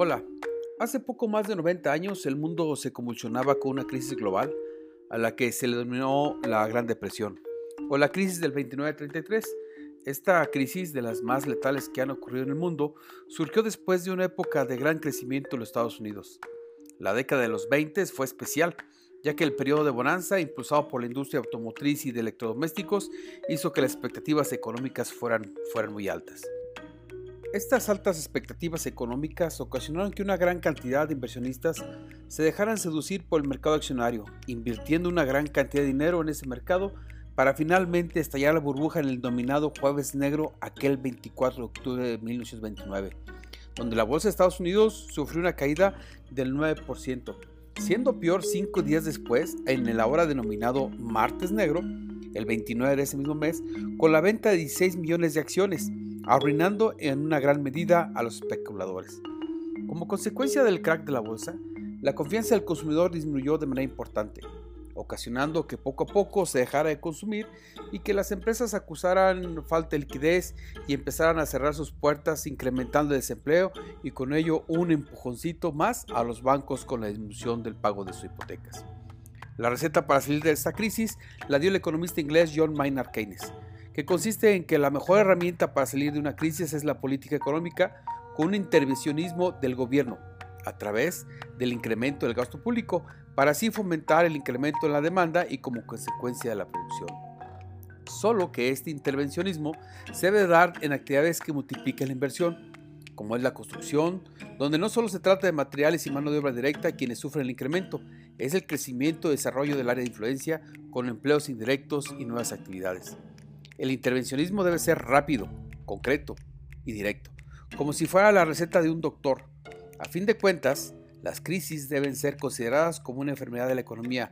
Hola, hace poco más de 90 años el mundo se convulsionaba con una crisis global a la que se le denominó la Gran Depresión o la crisis del 29-33. Esta crisis, de las más letales que han ocurrido en el mundo, surgió después de una época de gran crecimiento en los Estados Unidos. La década de los 20 fue especial, ya que el periodo de bonanza, impulsado por la industria automotriz y de electrodomésticos, hizo que las expectativas económicas fueran, fueran muy altas. Estas altas expectativas económicas ocasionaron que una gran cantidad de inversionistas se dejaran seducir por el mercado accionario, invirtiendo una gran cantidad de dinero en ese mercado para finalmente estallar la burbuja en el dominado Jueves Negro aquel 24 de octubre de 1929, donde la bolsa de Estados Unidos sufrió una caída del 9%, siendo peor cinco días después en el ahora denominado Martes Negro, el 29 de ese mismo mes, con la venta de 16 millones de acciones, arruinando en una gran medida a los especuladores. Como consecuencia del crack de la bolsa, la confianza del consumidor disminuyó de manera importante, ocasionando que poco a poco se dejara de consumir y que las empresas acusaran falta de liquidez y empezaran a cerrar sus puertas incrementando el desempleo y con ello un empujoncito más a los bancos con la disminución del pago de sus hipotecas. La receta para salir de esta crisis la dio el economista inglés John Maynard Keynes, que consiste en que la mejor herramienta para salir de una crisis es la política económica con un intervencionismo del gobierno a través del incremento del gasto público para así fomentar el incremento en la demanda y como consecuencia de la producción. Solo que este intervencionismo se debe dar en actividades que multipliquen la inversión, como es la construcción, donde no solo se trata de materiales y mano de obra directa quienes sufren el incremento, es el crecimiento y desarrollo del área de influencia con empleos indirectos y nuevas actividades. El intervencionismo debe ser rápido, concreto y directo, como si fuera la receta de un doctor. A fin de cuentas, las crisis deben ser consideradas como una enfermedad de la economía,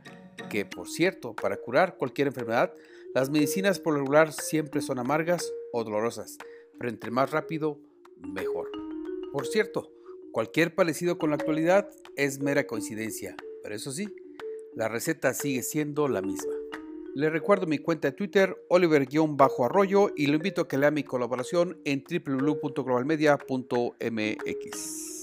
que, por cierto, para curar cualquier enfermedad, las medicinas por lo regular siempre son amargas o dolorosas, pero entre más rápido, mejor. Por cierto, cualquier parecido con la actualidad es mera coincidencia, pero eso sí, la receta sigue siendo la misma. Le recuerdo mi cuenta de Twitter, Oliver-Arroyo, y lo invito a que lea mi colaboración en www.globalmedia.mx.